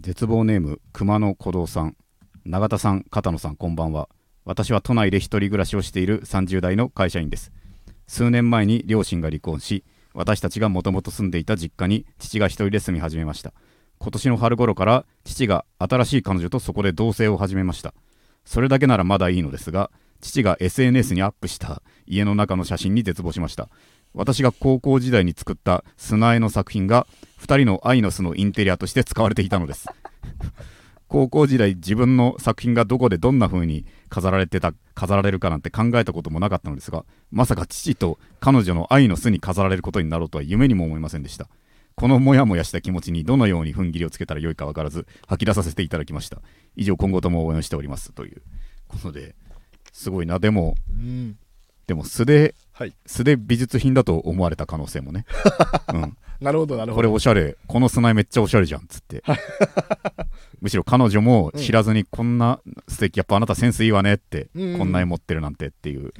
絶望ネーム熊野古道さん。永田さん片野さんこんばんは。私は都内で一人暮らしをしている30代の会社員です。数年前に両親が離婚し私たちがもともと住んでいた実家に父が一人で住み始めました。今年の春頃から父が新しい彼女とそこで同棲を始めました。それだけならまだいいのですが父が SNS にアップした家の中の写真に絶望しました。私が高校時代に作った砂絵の作品が2人の愛の巣のインテリアとして使われていたのです。高校時代自分の作品がどこでどんな風に飾られてた飾られるかなんて考えたこともなかったのですがまさか父と彼女の愛の巣に飾られることになろうとは夢にも思いませんでした。このモヤモヤした気持ちにどのように踏ん切りをつけたらよいか分からず吐き出させていただきました。以上今後とも応援しておりますということですごいな。でもうん。でも素ではい。素で美術品だと思われた可能性もね、うん、なるほどなるほど。これおしゃれ。この砂絵めっちゃおしゃれじゃん。っつってむしろ彼女も知らずにこんな素敵やっぱあなたセンスいいわねって、うんこんな絵持ってるなんてっていう。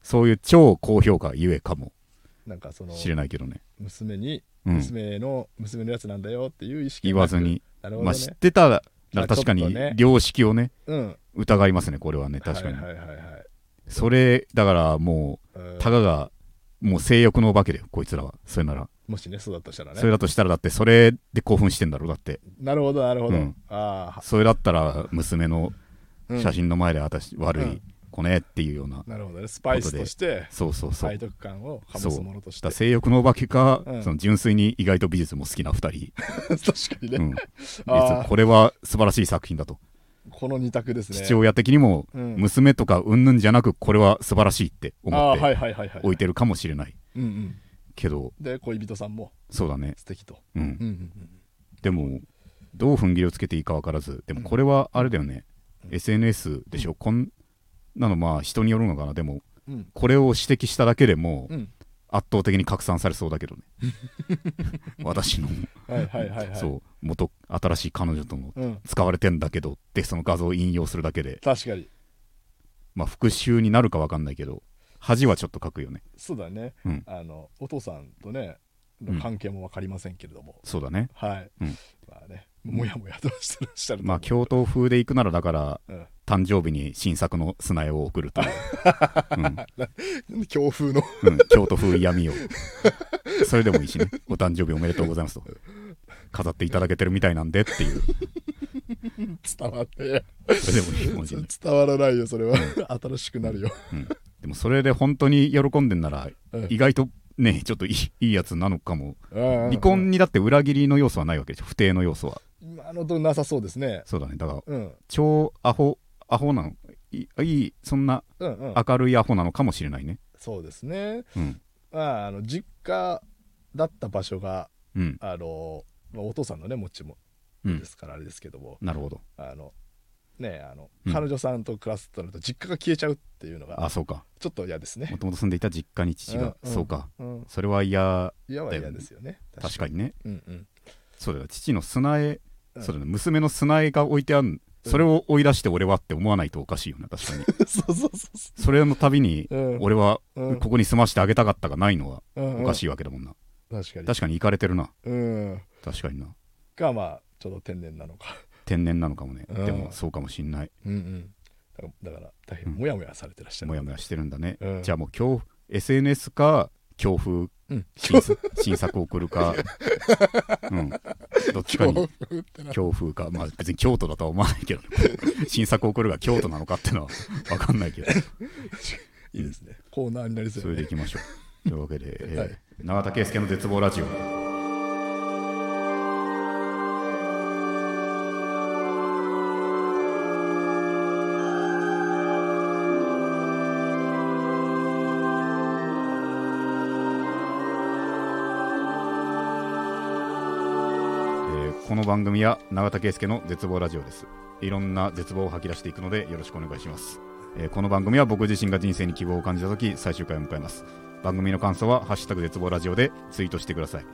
そういう超高評価ゆえかも。なんかそのしれないけどね、娘にうん、娘の、娘のやつなんだよっていう意識言わずに、ね、まあ知ってたらまあ確かに良識をねうん。疑いますねこれはね確かに、はいはいはいはいそれだからもうんうたかがもう性欲のお化けだよこいつらは。それなら、もしねそうだとしたらね。それだとしたらだってそれで興奮してんだろだって。なるほどなるほど、うん。ああそれだったら娘のうん。写真の前で私悪いうん。子ねっていうような、なるほどね。スパイスとしてそうそうそう。背徳感を醸そうすものとして。だから性欲のお化けか、うん。その純粋に意外と美術も好きな2人、確かにね、うん、あー。これは素晴らしい作品だと、この二択ですね。父親的にもうん。娘とかうんぬんじゃなくこれは素晴らしいって思って置いてるかもしれない。けどで恋人さんも。そうだね、素敵と、うん。うんうんうんでもどう踏ん切りをつけていいか分からずでもこれはあれだよね、うん。SNS でしょ、こんなのまあ人によるのかな？でもうん。これを指摘しただけでもうん。圧倒的に拡散されそうだけどね。私の。はいはいはいはい。そう元新しい彼女とのうん。使われてんだけどってその画像を引用するだけで。確かに。まあ復讐になるか分かんないけど恥はちょっと書くよね。そうだね、うん。あのお父さんとねうん。の関係も分かりませんけれども、そうだね。はい、うん。まあねもやもやとしてらっしゃるまあ京都風で行くならだからうん。誕生日に新作の砂絵を送るという、うん。強風の。うん、京都風闇を。それでもいいしね。お誕生日おめでとうございますと飾っていただけてるみたいなんでっていう。伝わって。それでもいいかもしれない、伝わらないよそれは。新しくなるよ、うん、でもそれで本当に喜んでんならうん意外とねちょっといいいいやつなのかも。離離婚にだって裏切りの要素はないわけでしょ不定の要素は。今のとこなさそうですね。そうだね。だからうん。超アホアホなの。いいいそんなうんうん。明るいアホなのかもしれないね。そうですね。うん。まああの実家だった場所がうん。あの、まあ、お父さんのね持ちもうん。ですからあれですけども、なるほど。あのねあの、うん。彼女さんと暮らすとなると実家が消えちゃうっていうのがあそうか。ちょっと嫌ですね。もともと住んでいた実家に父が、うんうん。そうか。うん。それは嫌嫌は嫌ですよね。確かにね。うんうん。そうだよ。父の砂絵、うん。そうだね。娘の砂絵が置いてあるそれを追い出して俺はって思わないとおかしいよね確かに。そうそうそうそそれのたびにう、うん、俺はうん。ここに住ましてあげたかったがないのはうんおかしい、いわけだもんな、確かに。確かに行かれてるな。うん確かにな。がまあちょっと天然なのか。天然なのかもね、うん。でもそうかもしんない。うんうん。だからだから大変うん。モヤモヤされてらっしゃる、もやもやしてるんだね、うん。じゃあもう強 SNS か強風うん。新作送るか、うん、どっちかに。強風ってな。強風か。まあ別に京都だとは思わないけどね。新作送るが京都なのかっていうのは分かんないけど。いいですね。コーナーになりそうそれでいきましょう。というわけで、えーはい。永田圭介の絶望ラジオこの番組は永田圭介の絶望ラジオです。いろんな絶望を吐き出していくのでよろしくお願いします、えーこの番組は僕自身が人生に希望を感じた時最終回を迎えます。番組の感想は「ハッシュタグ絶望ラジオ」でツイートしてください。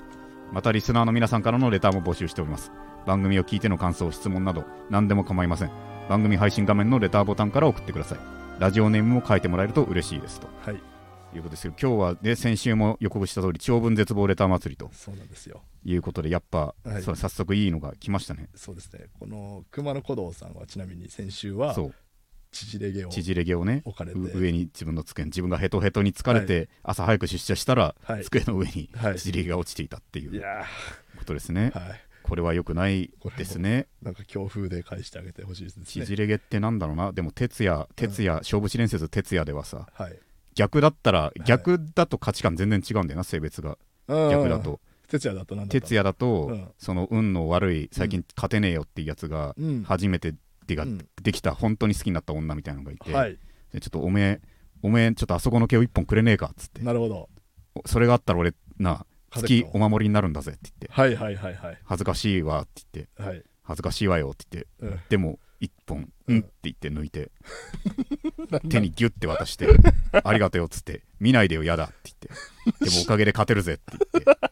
またリスナーの皆さんからのレターも募集しております。番組を聞いての感想質問など何でも構いません。番組配信画面のレターボタンから送ってください。ラジオネームも書いてもらえると嬉しいですと。はい。いうことですけど今日はね先週も予告した通り長文絶望レター祭りとそうなんですよ。いうことでやっぱ、はい。そう早速いいのが来ましたね。そうですね。この熊野古道さんはちなみに先週はそう。縮れ毛を縮れ毛をね上に自分の机に自分がヘトヘトに疲れて、朝早く出社したら、はい。机の上にはい。縮れ毛が落ちていたっていう。ことですね、ーはい。これは良くないですね。なんか強風で返してあげてほしいですね。縮れ毛ってなんだろうな。でも哲也哲也、勝負師伝説哲也ではさはい逆だったらい。逆だと価値観全然違うんだよな性別が。逆だと。哲也だとなんだ哲也だと、うん。その運の悪い最近勝てねえよっていうやつがうん。初めてでがうん。できた本当に好きになった女みたいなのがいて、はい。でちょっとおめえおめえちょっとあそこの毛を一本くれねえかっつってなるほど。おそれがあったら俺な風月お守りになるんだぜって言ってはいはいはいはい。恥ずかしいわって言ってはい。恥ずかしいわよって言ってうん。でも一本ううんんって言って抜いて。手にギュッて渡してありがとうよっつって見ないでよやだって言って。でもおかげで勝てるぜって言って。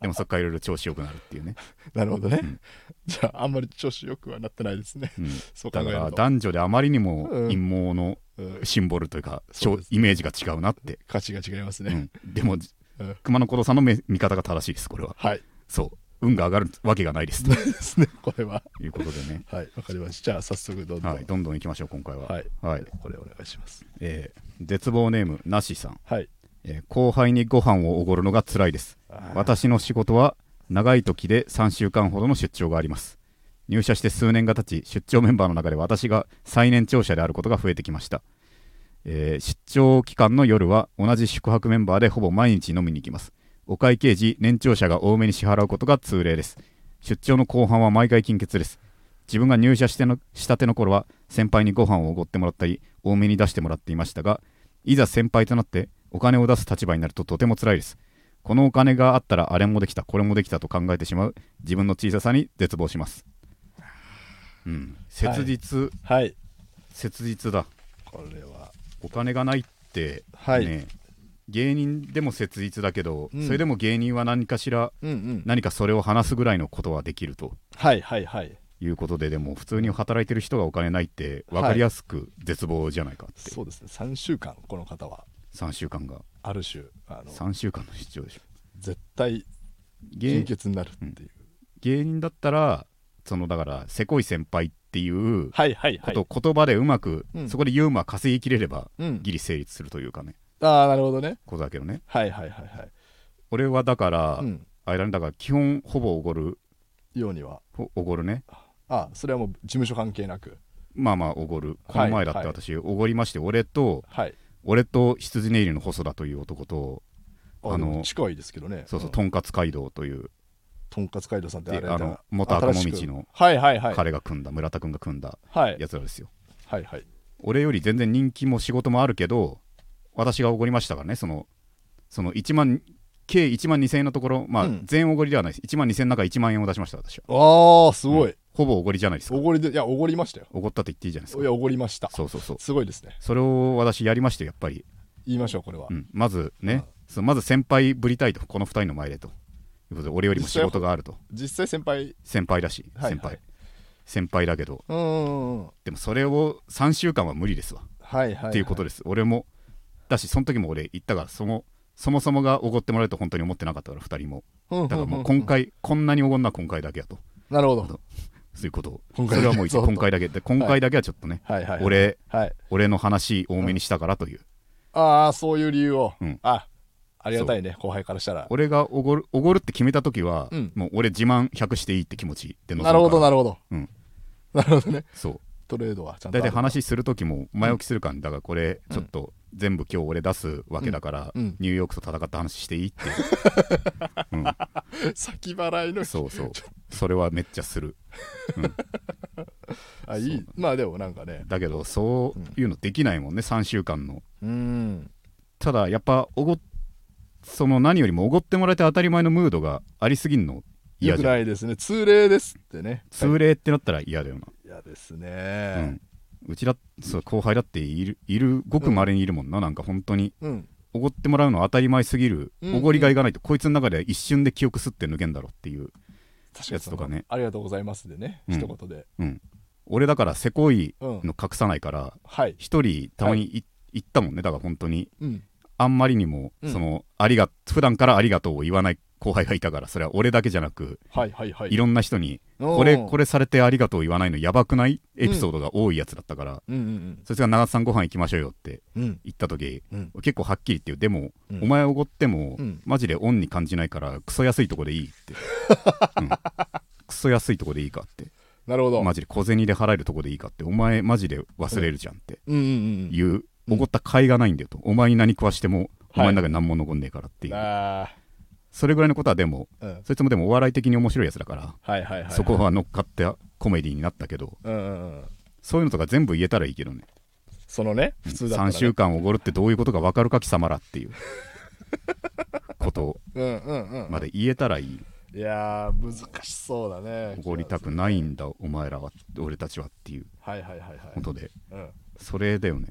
でもそっからいろいろ調子よくなるっていうね、なるほどね、うん。じゃああんまり調子よくはなってないですね。うん、そう考だから男女であまりにもうん。陰謀のうん。シンボルというか、そうですイメージが違うなって、価値が違いますね、うん、でも、うん。熊野古道さんの目見方が正しいですこれは。はい。そう運が上がるわけがないですと。ですねこれは。いうことでね。はいわかりました。じゃあ早速どんどん。はい、どんどん行きましょう今回は。はい、はい。これお願いします。えー絶望ネームなしさん、はい。えー後輩にご飯をおごるのが辛いです。私の仕事は長い時で3週間ほどの出張があります。入社して数年が経ち出張メンバーの中で私が最年長者であることが増えてきました、えー出張期間の夜は同じ宿泊メンバーでほぼ毎日飲みに行きますお会計時年長者が多めに支払うことが通例です。出張の後半は毎回金欠です。自分が入社してのしたての頃は先輩にご飯をおごってもらったり多めに出してもらっていましたがいざ先輩となってお金を出す立場になるととても辛いです。このお金があったらあれもできたこれもできたと考えてしまう自分の小ささに絶望します。うん。切実、はい。切実だ。これは。お金がないって、はい。ね芸人でも切実だけど、うん。それでも芸人は何かしらうんうん。何かそれを話すぐらいのことはできると。はいはいはい。いうことででも普通に働いてる人がお金ないって分かりやすく絶望じゃないかって、そうですね。3週間この方は。3週間が。ある種あの3週間の出張でしょ。絶対芸金欠になるっていう、芸人だったらそのだからせこい先輩っていうはいはいはい。ことを言葉でうまく、うん。そこでユーモア稼ぎきれればうん。ギリ成立するというかねああなるほどね。ことだけどね。はいはいはいはい。俺はだから、うん。あれだねだから基本ほぼおごる。ようには。ほおごるね。あそれはもう事務所関係なく。まあまあおごる。こはいの前だって私おごりまして俺とはい。俺と羊ネイルの細田という男とああのの近いですけどね。そうそう、ん。とんかつ街道という。とんかつ街道さんってあれであのだ元赤もみちのはいはいはい。彼が組んだ村田君が組んだはい。やつらですよ。はいはい。俺より全然人気も仕事もあるけど私がおごりましたからねそのその1万計1万2000円のところまあ、うん。全おごりではないです。1万2000円の中1万円を出しました私は。ああすごい、ほぼおごりじゃないですか。おごりでいやおごりましたよ。おごったって言っていいじゃないですか。いやおごりました。そうそうそう。すごいですね。それを私やりましてやっぱり、言いましょうこれは、うん、まずね、うん。そうまず先輩ぶりたいとこの2人の前でと。いうことで俺よりも仕事があると。実際先輩？先輩だしはい先輩、先輩だけど。うんうんうん。でもそれを3週間は無理ですわ、はいはい、はい、っていうことです。俺もだしその時も俺言ったからそのそもそもがおごってもらえると本当に思ってなかったから2人も。だからもう今回こんなにおごんな今回だけやと。なるほど。そういうことを。それはもう今回だけ。で今回だけはちょっとね、はいはいはい。俺はい。俺の話多めにしたからという、ああそういう理由を、うん。あありがたいね後輩からしたら。俺がおごるおごるって決めた時は、うん。もう俺自慢100していいって気持ちでなるほどなるほど、うん。なるほどね。そうトレードはちゃんと大体話する時も前置きするから、だからこれちょっと全部今日俺出すわけだから、ニューヨークと戦った話していいって 先払いのそうそう。それはめっちゃする。あいい。まあでもなんかね。だけどそういうのできないもんね3週間の。うん。ただやっぱおごその何よりもおごってもらえて当たり前のムードがありすぎんのよ嫌じゃないですね。通例ですってね。通例ってなったら嫌だよな、嫌ですうねん、うちだそう後輩だっているいるごくまれにいるもんな、なんか本当に。うん。おごってもらうの当たり前すぎる。うん。おごりがいがないと、こいつの中で一瞬で記憶すって抜けんだろっていう、確かに。やつとかね。ありがとうございますでね、うん。一言で。うん、俺だからせこいうん。の隠さないからはい。一人たまにい、行ったもんねだから本当に。うんあんまりにも、うん。そのありが普段からありがとうを言わない後輩がいたからそれは俺だけじゃなく、はいはいはい。いろんな人にこれこれされてありがとう言わないのやばくない？エピソードが多いやつだったから、うんうんそいつが長津さんご飯行きましょうよってうん。うん言った時うん。結構はっきり言ってよ。でも、うん。お前おごっても、うん。マジで恩に感じないからクソ安いとこでいいって、うん。クソ安いとこでいいかって。なるほど。マジで小銭で払えるとこでいいかって。お前マジで忘れるじゃんって。うんうんうん。いう。うんおごった甲斐がないんだよとお前に何食わしてもお前の中に何も残んねえからっていう、あそれぐらいのことはでもうんそいつもでもお笑い的に面白いやつだから、はいはいはいそこは乗っかってコメディになったけどうんうんうんそういうのとか全部言えたらいいけどねそのね普通だったら3週間おごるってどういうことか分かるか貴様らっていうことうんうんうんまで言えたらいいいやー難しそうだねおごりたくないんだお前らは俺たちはっていうはいはいはいはいことでそれだよね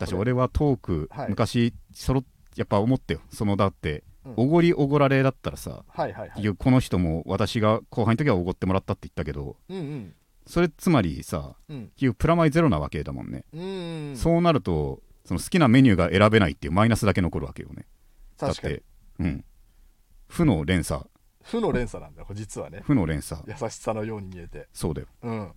だし俺はトーク、はい。昔そろやっぱ思ってよ。そのだってうん。おごりおごられだったらさ、はいはいはい。この人も私が後輩の時はおごってもらったって言ったけどうんうん。それつまりさうん。プラマイゼロなわけだもんね、うんそうなるとその好きなメニューが選べないっていうマイナスだけ残るわけよね。だってうん。負の連鎖。負の連鎖なんだよ実はね。負の連鎖。優しさのように見えて。そうだよ。うん。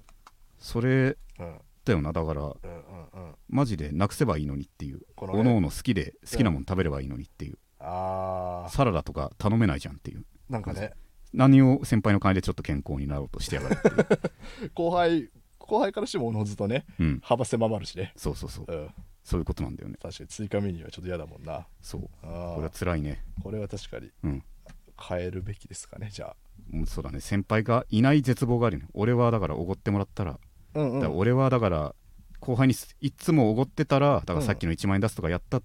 それうんだよなだから。うんうんうん。マジでなくせばいいのにっていう。このね。おのおの好きで好きなもの食べればいいのにっていう、あサラダとか頼めないじゃんっていう。ーなんかね。何を先輩の金でちょっと健康になろうとしてやがるっていう、後輩後輩からしてもおのずとねうん、幅狭まるしね。そうそうそう。うん。そういうことなんだよね。確かに追加メニューはちょっと嫌だもんな。そう。あこれはー辛いね。これは確かに。うん。変えるべきですかねじゃあ。うんそうだね。先輩がいない絶望があるよね。俺はだからおごってもらったら,、うんだから俺はだから後輩にすいっつもおごってたらだからさっきの1万円出すとかやった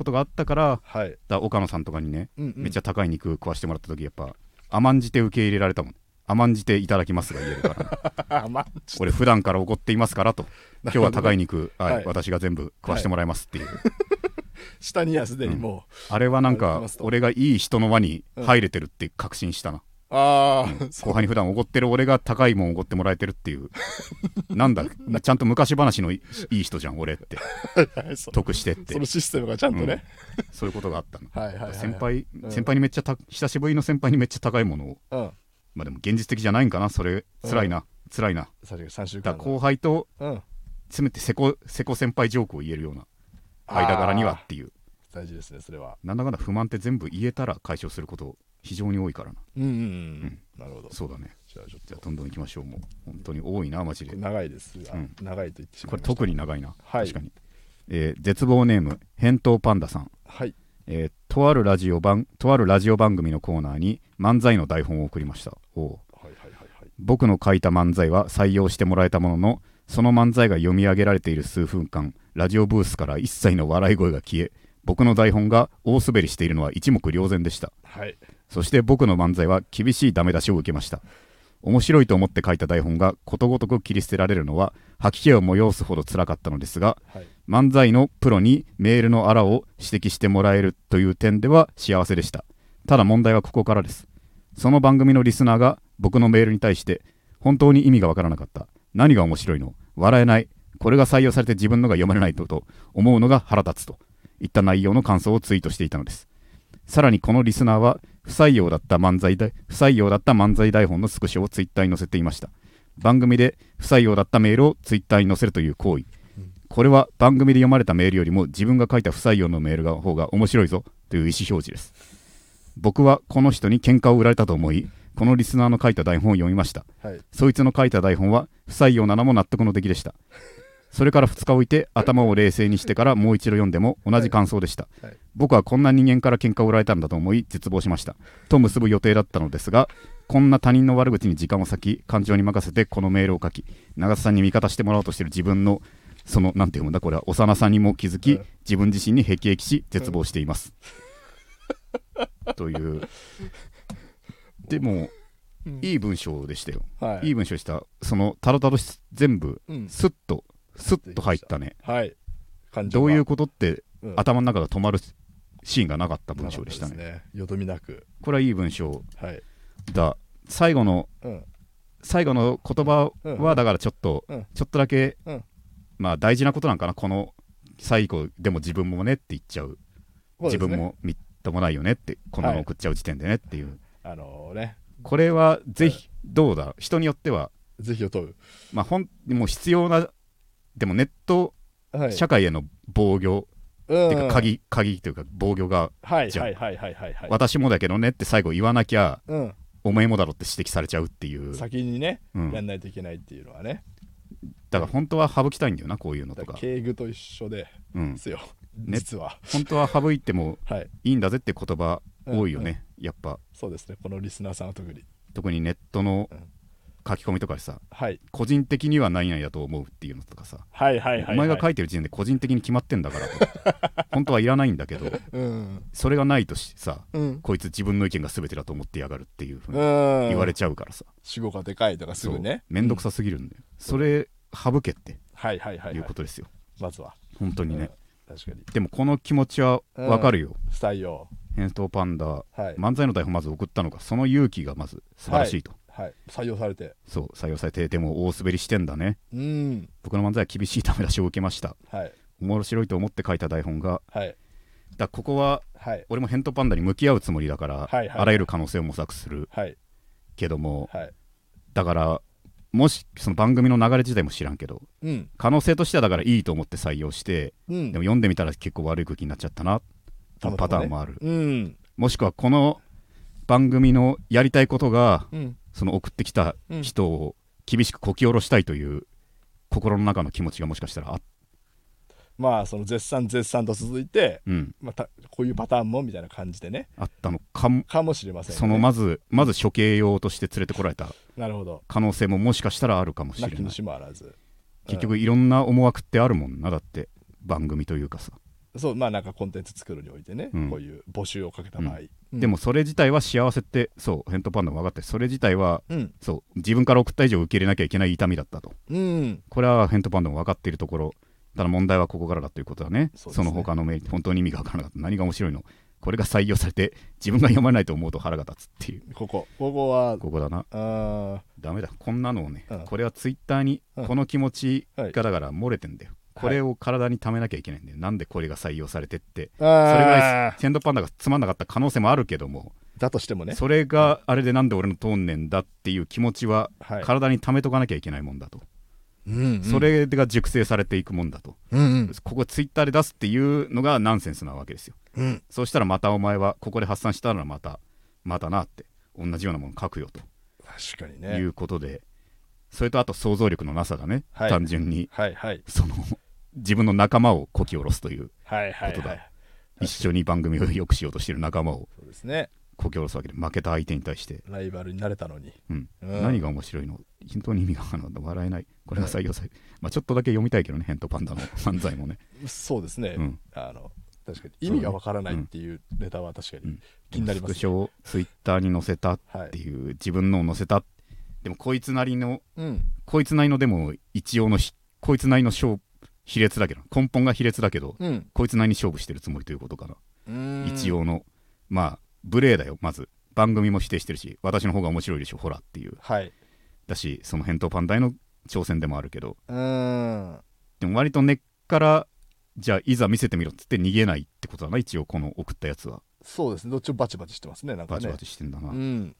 ことがあったから、はい。だ岡野さんとかにね、うんうん。めっちゃ高い肉食わしてもらった時やっぱ甘んじて受け入れられたもん。甘んじていただきますが言えるから、ね、俺普段からおごっていますからと。今日は高い肉、はいはい。私が全部食わしてもらいますっていう、と 下にはすでにもあれはなんか俺がいい人の輪に入れてるって確信したな、う、ああ、後輩に普段おごってる俺が高いもんおごってもらえてるっていう。なんだ ちゃんと昔話のいいい人じゃん俺って。得してって。そのシステムがちゃんとね、そういうことがあったの。はいはいはい先輩、うん。先輩にめっちゃた久しぶりの先輩にめっちゃ高いものを。うん。まあでも現実的じゃないんかな？それ辛いな、辛いな。確かに3週間後輩とうん。せめてせこせこ先輩ジョークを言えるような間柄にはっていう。大事ですねそれは。なんだかんだ不満って全部言えたら解消すること非常に多いからな。うんうんうん、なるほど。そうだね。じゃあちょっと。じゃあどんどん行きましょう。もう本当に多いなマジで。長いです。が、うん。長いと言ってしまこれいました。特に長いな、はい。確かに、えー絶望ネーム返答パンダさん、はい。えーとあるラジオ番とあるラジオ番組のコーナーに漫才の台本を送りました。おう。はいはいはいはい。僕の書いた漫才は採用してもらえたもののその漫才が読み上げられている数分間ラジオブースから一切の笑い声が消え僕の台本が大滑りしているのは一目瞭然でした。はいそして僕の漫才は厳しいダメ出しを受けました。面白いと思って書いた台本がことごとく切り捨てられるのは吐き気を催すほど辛かったのですがはい。漫才のプロにメールのあらを指摘してもらえるという点では幸せでした。ただ問題はここからです。その番組のリスナーが僕のメールに対して本当に意味がわからなかった。何が面白いの？笑えない。これが採用されて自分のが読めないとと思うのが腹立つと。いった内容の感想をツイートしていたのです。さらにこのリスナーは不採用だった漫才台不採用だった漫才台本のスクショをツイッターに載せていました。番組で不採用だったメールをツイッターに載せるという行為。これは番組で読まれたメールよりも自分が書いた不採用のメールが方が面白いぞという意思表示です。僕はこの人に喧嘩を売られたと思いこのリスナーの書いた台本を読みました。はい。そいつの書いた台本は不採用なのも納得の出来でしたそれから2日置いて頭を冷静にしてからもう一度読んでも同じ感想でした、はい。僕はこんな人間から喧嘩を売られたんだと思い絶望しました。と結ぶ予定だったのですがこんな他人の悪口に時間を割き感情に任せてこのメールを書き長瀬さんに味方してもらおうとしている自分のそのなんて読むんだこれは幼さにも気づき、うん自分自身に辟易し絶望しています、という。でもうん。いい文章でしたよ。はい。いい文章でした。そのたどたどし全部うん。スッとスッと入ったね。はい。どういうことってうん。頭の中が止まるシーンがなかった文章でしたね。なかったですよどみなく。これはいい文章。はい。だ最後のうん。最後の言葉うん。はだからちょっと、うん。ちょっとだけ、うん。まあ大事なことなんかなこの最後でも自分もねって言っちゃう。ね。分もみっともないよねってこんなの送っちゃう時点でねっていう、あのね。これはぜひどうだ？人によっては。是非を問う。まあほんもう必要なでもネットはい。社会への防御うんっていうか鍵鍵というか防御がいはいはいはいはいはい。私もだけどねって最後言わなきゃうん。お前もだろって指摘されちゃうっていう、先にねうん、やんないといけないっていうのはね。だから本当は省きたいんだよなこういうのだとか、敬具と一緒でうんすよ。ね 実は。本当は省いてもはい。いいんだぜって言葉多いよね、やっぱ。そうですねこのリスナーさんは特に。特にネットのうん書き込みとかでさはい。個人的には何々だと思うっていうのとかさ、はいはいはいはい。お前が書いてる時点で個人的に決まってんだからと。本当はいらないんだけどうん。それがないとしさうん。こいつ自分の意見が全てだと思ってやがるっていうふうに言言われちゃうからさ、主語がでかいとかすぐね。めんどくさすぎるんだよ、それ省けってはいはいはいい。うはいことですよ、まずは。本当にね、うん。確かに。でもこの気持ちはわかるよ、不採用返答パンダはい。漫才の台本まず送ったのがその勇気がまず素晴らしいと、はい。採用されて。そう採用されてでも大滑りしてんだね。うん。僕の漫才は厳しいダメ出しを受けました。はい。面白いと思って書いた台本が。はい。だここははい。俺も返答パンダに向き合うつもりだから、はいはい。あらゆる可能性を模索するはい。けどもはい。だからもしその番組の流れ自体も知らんけどうん。可能性としてはだからいいと思って採用してうん。でも読んでみたら結構悪い空気になっちゃったなパターンもある。うん。もしくはこの番組のやりたいことがうんその送ってきた人を厳しくこき下ろしたいという心の中の気持ちがもしかしたらあっまあその絶賛絶賛と続いてうん、またこういうパターンもみたいな感じでね。あったのかもかもしれませんよね。そのまずまず処刑用として連れてこられたなるほど。可能性ももしかしたらあるかもしれない。しもあらず。結局いろんな思惑ってあるもんなだって番組というかさ、そうまあなんかコンテンツ作るにおいてね、うん。こういう募集をかけた場合、うん。でもそれ自体は幸せってそうヘントパンダも分かってそれ自体はうん。そう自分から送った以上受け入れなきゃいけない痛みだったと。うん。これはヘントパンダも分かっているところただ問題はここからだということ。だね。そねの他のメール本当に意味が分からなかった。何が面白いの？これが採用されて自分が読まないと思うと腹が立つっていう。ここ。ここはここだな。あー。ダメだ。こんなのをね、うん。これはツイッターにうん。この気持ちはいがだから漏れてんだよ、これを体に溜めなきゃいけないんだよ。なんでこれが採用されてって。それぐらいセンドパンダがつまんなかった可能性もあるけども。だとしてもね。それがあれでなんで俺の通んねんだっていう気持ちははい。体に溜めとかなきゃいけないもんだと、うんうん。それが熟成されていくもんだと、うんうん。ここツイッターで出すっていうのがナンセンスなわけですよ。うん。そうしたらまたお前はここで発散したらまたまたなって同じようなもの書くよと。確かにいねうことで、それとあと想像力のなさだね、はい。単純に。はいはい。その自分の仲間をこき下ろすというはいはいことだ。はい一緒に番組を良くしようとしている仲間をそうですね。こき下ろすわけで負けた相手に対して、ライバルになれたのに。うん。うん。何が面白いの？本当に意味があるの？笑えない？これが採用されまあちょっとだけ読みたいけどねヘントパンダの 漫才もね、そうですね、うん。あの確かに意味がわからないっていうネタは確かにうん、気になりますスクショをツイッターに載せたっはいていう自分のを載せた。でもこいつなりのうん。こいつなりのでも一応のひこいつなりの勝比列だけど根本が比列だけどうん。こいつなりに勝負してるつもりということかな、うん。一応のまあ無礼だよまず。番組も否定してるし私の方が面白いでしょほらっていう。はい。だしその返答パンダへの挑戦でもあるけど。うん。でも割と根っからじゃあいざ見せてみろっつって逃げないってことだな一応この送ったやつは。そうですね。どっちもバチバチしてますねなんかね。バチバチしてんだな、うん。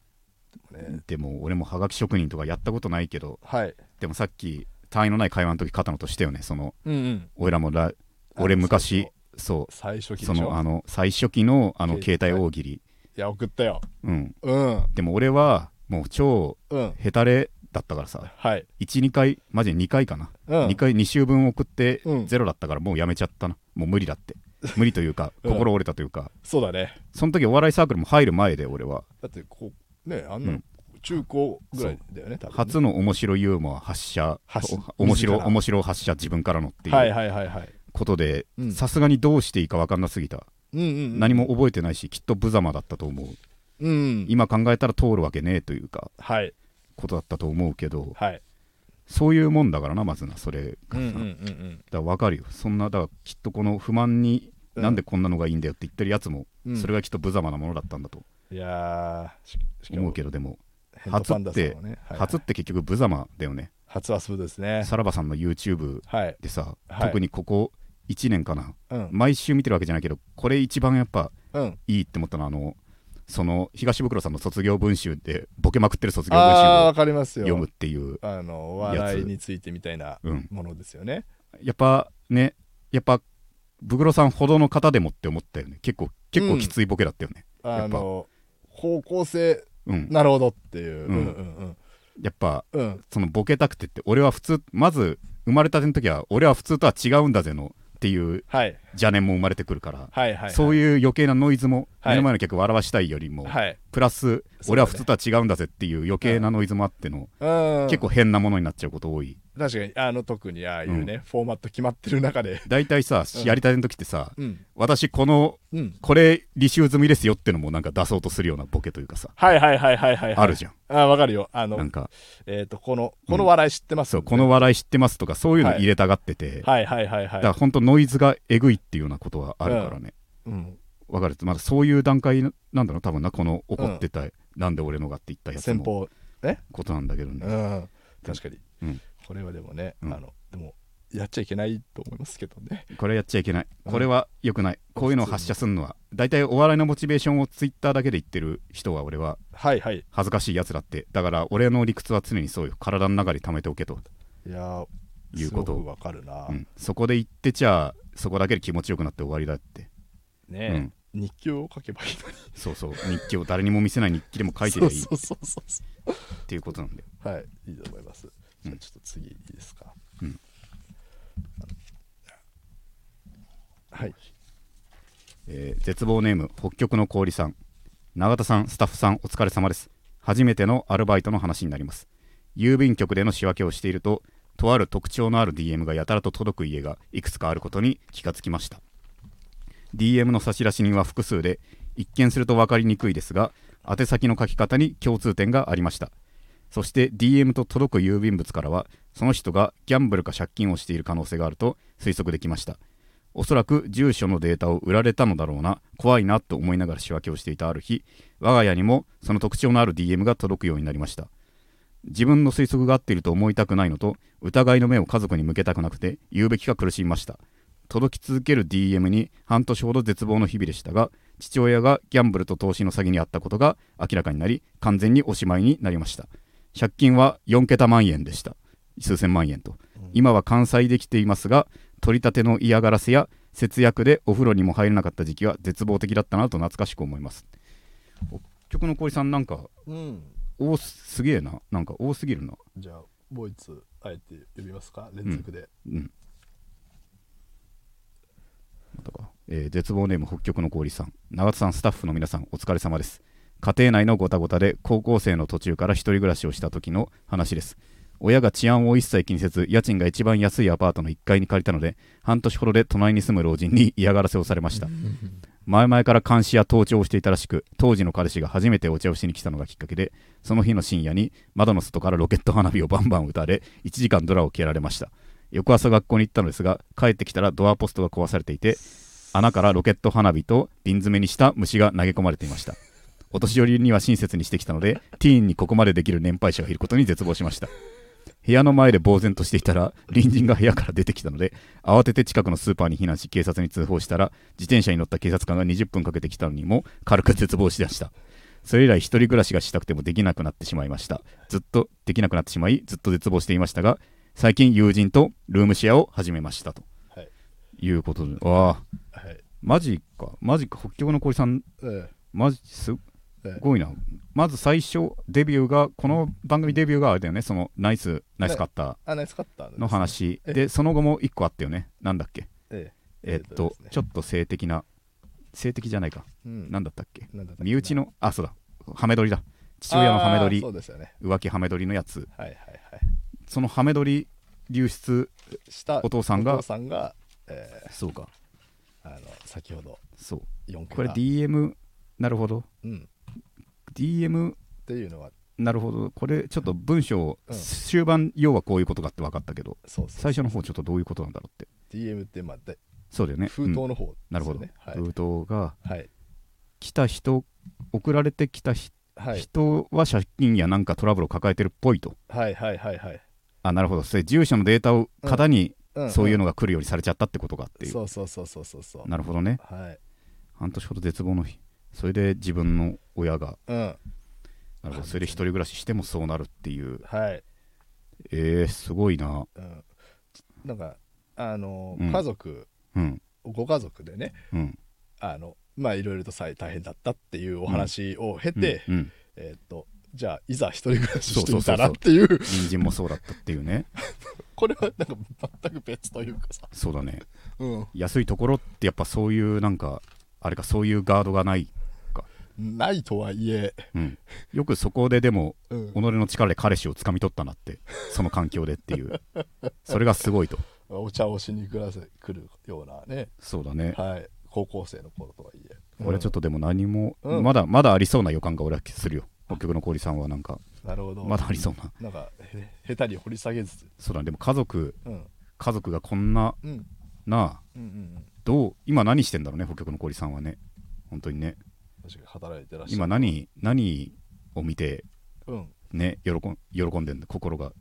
でもね。でも俺もはがき職人とかやったことないけどはい。でもさっき単位のない会話の時肩のとしたよねそのうんうん。俺らもらあ俺昔そう最初期そのあの最初期のあの携帯。大喜利、いや送ったよ。うん、うん。でも俺はもう超うん。ヘタレだったからさ。はい。12回マジで2回かな、うん。2回2週分送ってうん。ゼロだったからもうやめちゃったな。もう無理だって。無理というかうん。心折れたというか、そうだね。その時お笑いサークルも入る前で俺は。だってこうねあんなのうん中高ぐらいだよね初の面白ユーモア発射面白面白発射自分からのってはいいうはいはいはいことでうん。さすがにどうしていいか分かんなすぎた、うんうんうん。何も覚えてないしきっと無様だったと思う。うん今考えたら通るわけねえというかはい。ことだったと思うけどはい。そういうもんだからなまずなそれがさ、うんうんだから分かるよ。そんなだからきっとこの不満にうん。なんでこんなのがいいんだよって言ってるやつも、うん。それがきっと無様なものだったんだといや思うけどでもヘッドパンダさんはねはい。初って結局無様だよね。初はそうですね。さらばさんの YouTube はい。でさ、はい。特にここ1年かな。うん。毎週見てるわけじゃないけどこれ一番やっぱうん。いいって思ったのはあのその東袋さんの卒業文集でボケまくってる卒業文集を読むっていう、あの笑いについてみたいなうん、ものですよね。やっぱねやっぱブクロさんほどの方でもって思ったよね。結構結構きついボケだったよね、あの方向性うん。なるほどっていう。うん。うんうんやっぱうん。うんそのボケたくてって俺は普通まず生まれたての時は俺は普通とは違うんだぜのっていうはい。邪念も生まれてくるから、はいはいそういう余計なノイズもはい目の前の客を笑わしたいよりも、はいプラス俺は普通とは違うんだぜっていう余計なノイズもあっての、うん。結構変なものになっちゃうこと多い。確かにあの特にああいうねフォーマット決まってる中で。大体さ、うん。やりたての時ってさうん。私このうん。これ履修済みですよってのもなんか出そうとするようなボケというかさ、はいはいはいはいはいあるじゃん。あわかるよ。あのなんか。えっとこのこの笑い知ってます？そうこの笑い知ってますとかそういうの入れたがってて、はいはいはいだからは本当ノイズがえぐいっていうようなことはあるからね、いうんわかるまだそういう段階なんだろう多分なこの怒ってた、なんで俺のがって言ったやつの先方ことなんだけどね、うん。確かに。うん。これはでもねあうん。のでもやっちゃいけないと思いますけどね。これやっちゃいけない。うん。これは良くない、こういうのを発射するのは大体お笑いのモチベーションをツイッターだけで言ってる人は俺ははいはい。恥ずかしいやつだって。だから俺の理屈は常にそういう体の中に溜めておけと、いやーいうこと。すごくわかるな。うん。そこで言ってちゃそこだけで気持ちよくなって終わりだって。ね日記を書けばいいのに。そうそう。日記を誰にも見せない日記でも書いてりゃいい。そうそうそうそう。そっていうことなんだようはいいいと思います。じゃあちょっと次いいですか？うん。はい。えー絶望ネーム北極の氷さん。永田さんスタッフさんお疲れ様です。初めてのアルバイトの話になります。郵便局での仕分けをしているととある特徴のある DM がやたらと届く家がいくつかあることに気がつきました DM の差出人は複数で一見すると分かりにくいですが宛先の書き方に共通点がありました。そして DM と届く郵便物からはその人がギャンブルか借金をしている可能性があると推測できました。おそらく住所のデータを売られたのだろうな怖いなと思いながら仕分けをしていたある日我が家にもその特徴のある DM が届くようになりました。自分の推測が合っていると思いたくないのと疑いの目を家族に向けたくなくて言うべきか苦しみました。届き続ける DM に半年ほど絶望の日々でしたが父親がギャンブルと投資の詐欺にあったことが明らかになり完全におしまいになりました。借金は4桁万円でした。数千万円と。今は完済できていますが取り立ての嫌がらせや節約でお風呂にも入れなかった時期は絶望的だったなと懐かしく思います。北極の氷さんなんかうん。多すすげえな。なんか多すぎるな。じゃあもう一つあえて呼びますか？連続で、うん。またか。えー絶望ネーム北極の氷さん。長田さんスタッフの皆さんお疲れ様です。家庭内のごたごたで高校生の途中から一人暮らしをした時の話です。親が治安を一切気にせず家賃が一番安いアパートの1階に借りたので半年ほどで隣に住む老人に嫌がらせをされました。前々から監視や盗聴をしていたらしく当時の彼氏が初めてお茶をしに来たのがきっかけでその日の深夜に窓の外からロケット花火をバンバン打たれ1時間ドラを蹴られました翌朝学校に行ったのですが帰ってきたらドアポストが壊されていて穴からロケット花火と瓶詰めにした虫が投げ込まれていました。お年寄りには親切にしてきたのでティーンにここまでできる年配者がいることに絶望しました。部屋の前で呆然としていたら隣人が部屋から出てきたので慌てて近くのスーパーに避難し警察に通報したら自転車に乗った警察官が20分かけてきたのにも軽く絶望しだした。それ以来一人暮らしがしたくてもできなくなってしまいました。ずっとできなくなってしまいずっと絶望していましたが最近友人とルームシェアを始めましたと。はい。いうことで。わあ。はい。マジか。マジか。北極の氷さん。えマジす？ええ。ごいな。まず最初デビューがこの番組デビューがあれだよね。そのナイスナイスカッタあナイスカッターーの話。えでその後も1個あったよね。なんだっけ？ええ。っとちょっと性的な性的じゃないか。えうん。なんだったっけ？身内のあそうだ。ハメ撮りだ。父親のハメ撮り。そうですよね。浮気ハメ撮りのやつ。はいはいはいそのハメ撮り流出したお父さんがお父さんが、えそうか。ーあの先ほどそう。4桁これ DM なるほど。うん、DM っていうのはなるほど。これちょっと文章、うん。終盤要はこういうことかって分かったけど最初の方ちょっとどういうことなんだろうって。DM ってまあでそうだよね。封筒うんの方ですよね、なるほど、はい。封筒がはい。来た人送られてきたひ、はい。人は借金やなんかトラブルを抱えてるっぽいと。はいはいはいはいあなるほど。それ住所のデータを型にうん。そういうのが来るようにされちゃったってことかっていう。そうそうそうそうそうそう。なるほどね。はい。半年ほど絶望の日。それで自分の親がうん。なるほど。それで一人暮らししてもそうなるっていう。はい、えー、すごいな。うん、なんかあの、うん。家族うん。ご家族でねうん。あのまあいろいろとさえ大変だったっていうお話を経て、うん。うん。えーっとじゃあいざ一人暮らししてみたらっていう。人参もそうだったっていうね。これはなんか全く別というかさ、そうだね。うん、安いところってやっぱそういうなんかあれかそういうガードがない、ないとはいえ、うん、よくそこででもうん。己の力で彼氏を掴み取ったなってその環境でっていう。それがすごいと。お茶をしに来らせ来るようなね、そうだね。はい、高校生の頃とはいえ。俺ちょっとでも何も、うん。まだまだありそうな予感が俺はするよ北極の氷さんはなんかなるほど。まだありそうな。なんかへ下手に掘り下げず。つそうだねでも家族うん。家族がこんなうん。なあうんうんどう今何してんだろうね北極の氷さんはね。本当にね。確かに働いてらっしゃる。今何何を見てうん。ね喜ん喜んでんの心が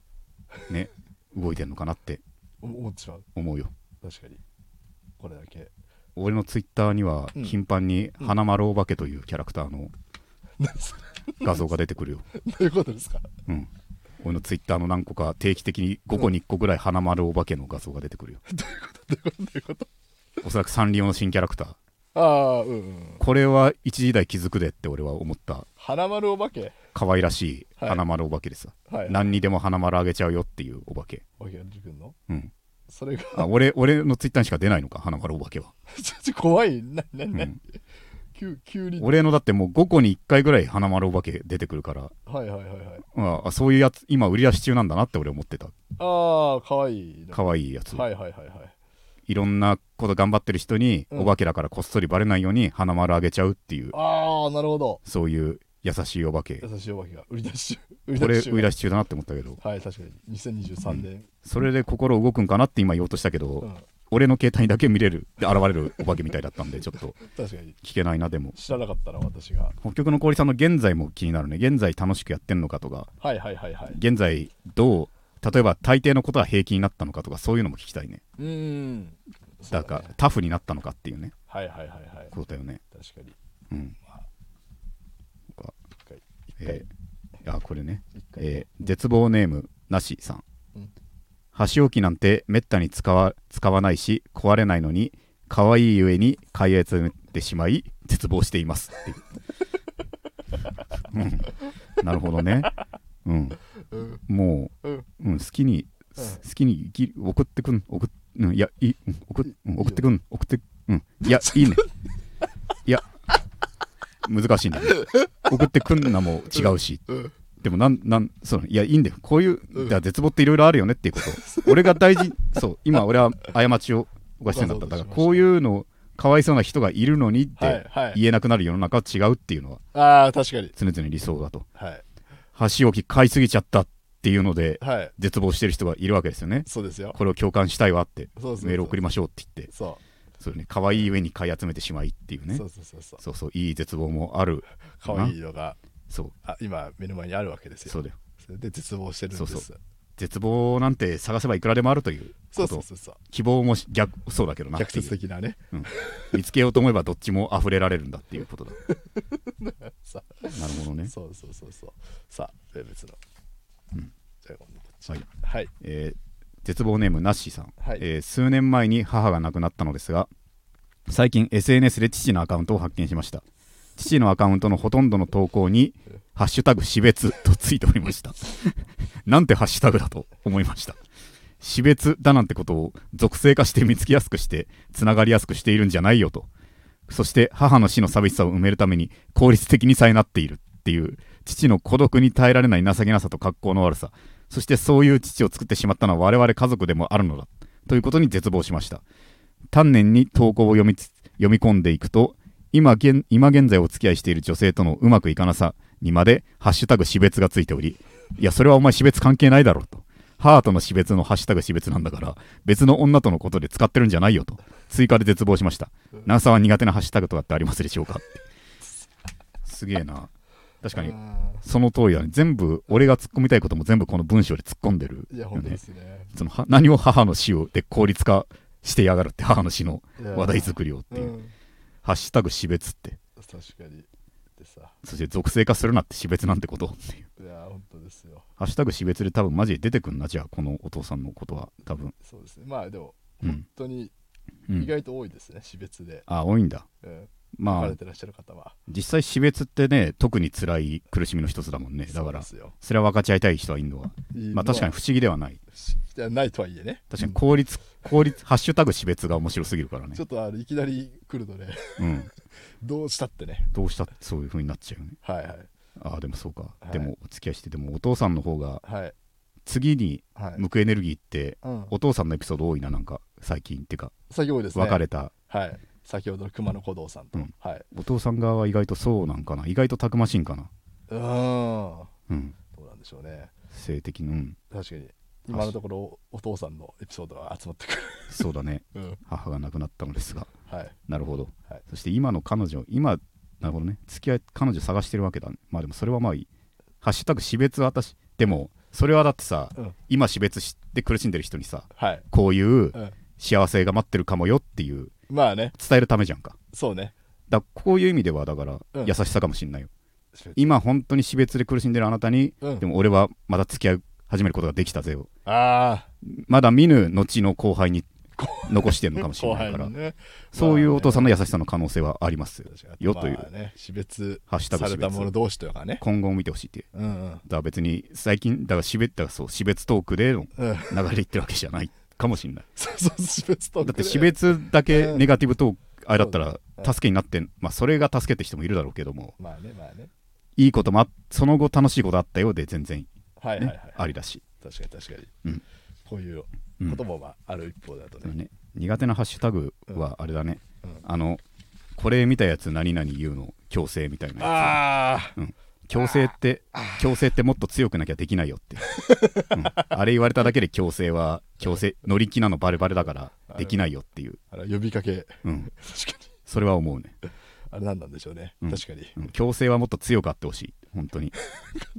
ね 動いてんのかなって。思思ってしまう。思うよ。確かに。これだけ。俺のツイッターにはうん。頻繁に花丸お化けというキャラクターの 画像が出てくるよ、どういうことですか？うん、俺のツイッターの何個か定期的に5個に1個ぐらい花丸お化けの画像が出てくるよ。どういうこと？どういうこと？おそらくサンリオの新キャラクター。ああうんうん。これは一時代気づくでって俺は思った。花丸お化け？可愛らしいはい。花丸お化けでさ、はい。何にでも花丸あげちゃうよっていうお化け。お化けが出てくるの？うん。それがあ俺俺のツイッターにしか出ないのか？花丸お化けは、ちょっと怖い。ななな、うん、急急に。俺のだってもう5個に1回ぐらい花丸お化け出てくるから。はいはいはいはい。ああそういうやつ今売り出し中なんだなって俺思ってた。ああかわいいな可愛いやつ、はいはいはいはい。いろんなこと頑張ってる人に、うん。お化けだからこっそりバレないように花丸あげちゃうっていう。ああなるほど。そういう優しいお化け。優しいお化けが。売り出し中。売これ中。売り出し中だなって思ったけど。はい確かに。2023年、それで心動くんかなって今言おうとしたけど、うん俺の携帯にだけ見れるで現れるお化けみたいだったんで ちょっと。確かに。聞けないなでも。知らなかったな私が。北極の氷さんの現在も気になるね現在楽しくやってんのかとか。はいはいはいはい。現在どう例えば大抵のことは平気になったのかとかそういうのも聞きたいね。うーん。だから、タフになったのかっていうね。はいはいはいはい。ことだよね。確かに。うん。あこれね。絶望ネームなしさん、うん箸置きなんてめったに使わ使わないし壊れないのに可愛いゆえに買い集めてしまい絶望しています。っていう。うん、なるほどね、うん、もうう、ん、好きに、好きに送ってくん送っ、うん、いやい、送送ってくん送ってうん。いやいいね。いや。難しいね。送ってくんなも違うし、うんでもなんなんそういやいいんだよ。こういう、絶望っていろいろあるよねっていうこと。俺が大事そう今俺は過ちを犯してんだった。だからこういうのかわいそうな人がいるのにっはいてはい。言えなくなる世の中は違うっていうのはああ確かに。常々理想だと。はい。箸置き買いすぎちゃったっていうのではい。絶望してる人がいるわけですよね。そうですよ。これを共感したいわってメール送りましょうって言って。そそうね可愛い上に買い集めてしまいっていうね。うそうそうそうそう。そうそういい絶望もある可愛いのがそう。あ今目の前にあるわけですよ。そうだよ。それで絶望してるんです。そうそ絶望なんて探せばいくらでもあるというそうそうそう。そう希望も逆そうだけどな。逆説的なね。見つけようと思えばどっちも溢れられるんだっていうことだ。さなるほどね、そうそうそうそう。さあ別の、うん。じゃあ今度こっち。はい。はい。えー絶望ネームナッシーさん、はい。えー数年前に母が亡くなったのですが最近 SNS で父のアカウントを発見しました父のアカウントのほとんどの投稿に「ハッシュタグ死別」とついておりました。なんてハッシュタグだと思いました。死別だなんてことを属性化して見つけやすくしてつながりやすくしているんじゃないよと。そして母の死の寂しさを埋めるために効率的にさえなっているっていう父の孤独に耐えられない情けなさと格好の悪さ。そしてそういう父を作ってしまったのは我々家族でもあるのだということに絶望しました。丹念に投稿を読み読み込んでいくと今現今現在お付き合いしている女性とのうまくいかなさにまでハッシュタグ死別がついておりいやそれはお前死別関係ないだろうと。ハートの死別のハッシュタグ死別なんだから別の女とのことで使ってるんじゃないよと追加で絶望しました。長さは苦手なハッシュタグとかってありますでしょうか。ってすげえな。確かにうんその通りだね。全部俺が突っ込みたいことも全部この文章で突っ込んでるいやよね本当ですね。そのは何を母の死をで効率化してやがるって母の死の話題作りをっていう、うんハッシュタグ死別って。確かに。でさ。そして属性化するなって死別なんてこと。っていういや本当ですよ。ハッシュタグ死別で多分マジで出てくんなじゃあこのお父さんのことは多分。そうですね。まあでもうん。本当にうん。意外と多いですね死別で。あ多いんだ。うんまあ書かれてらっしゃる方は。実際死別ってね特に辛い苦しみの一つだもんね。だからそれは分かち合いたい人はいるのは。いいまあ確かに不思議ではない。じゃないとはいえね。確かに効率効率ハッシュタグ死別が面白すぎるからね。ちょっとあのいきなり来るとねうん。どうしたってね。どうしたってそういう風になっちゃうよね。はいはい。ああでもそうか、はい。でもお付き合いしてでもお父さんの方がはい。次にはい。向くエネルギーってうん。お父さんのエピソード多いななんか最近。っていうか先ほどですね。別れた。はい先ほどの熊野古道さんと、うん。はい。お父さん側は意外とそうなんかな。意外とたくましいんかな。うーん。うん。どうなんでしょうね。性的に。うん。確かに。今のところお父さんのエピソードが集まってくそうだね。る、うん、母が亡くなったのですが。はい。なるほど、はい。そして今の彼女今なるほどね。付き合い彼女探してるわけだ、まあでもそれはまあいい。ハッシュタグ死別私でもそれはだってさ、うん。今死別して苦しんでる人にさはい、こういううん、幸せが待ってるかもよっていうまあね。伝えるためじゃんか。そうね。だこういう意味ではだからうん。優しさかもしんないよ、今本当に死別で苦しんでるあなたに、うん。でも俺はまた付き合い始めることができたぜよ。あまだ見ぬ後の後輩にこ残してるのあかもしれないから、ね。そういうお父さんの優しさの可能性はありますよ、というまあね。死別ハッシュタグさ死別。れた者同士とかね。今後も見てほしいっていう。うんうん。だから別に最近だから死別だからそう死別トークでのうん。流れで言ってるわけじゃないかもしれない。そうそう死別とだって死別だけネガティブトークあれだったらう。ん。助けになってんまあそれが助けって人もいるだろうけどもまあねまあね。いいこともあその後楽しいことあったよで全然、ねはいはいはい、ありだし、確かに確かに、うん。こういううん。こともまあある一方だとね、ね、苦手なハッシュタグはあれだね、うん。あのこれ見たやつ何々言うの強制みたいなやああつ強制って強制ってもっと強くなきゃできないよって、うん。あれ言われただけで強制は強制乗り気なのバレバレだからできないよっていう、呼びかけ。うん、確かに。それは思うね、あれ何なんでしょうね、うん。確かに。うん。強制はもっと強くあってほしい。本当に。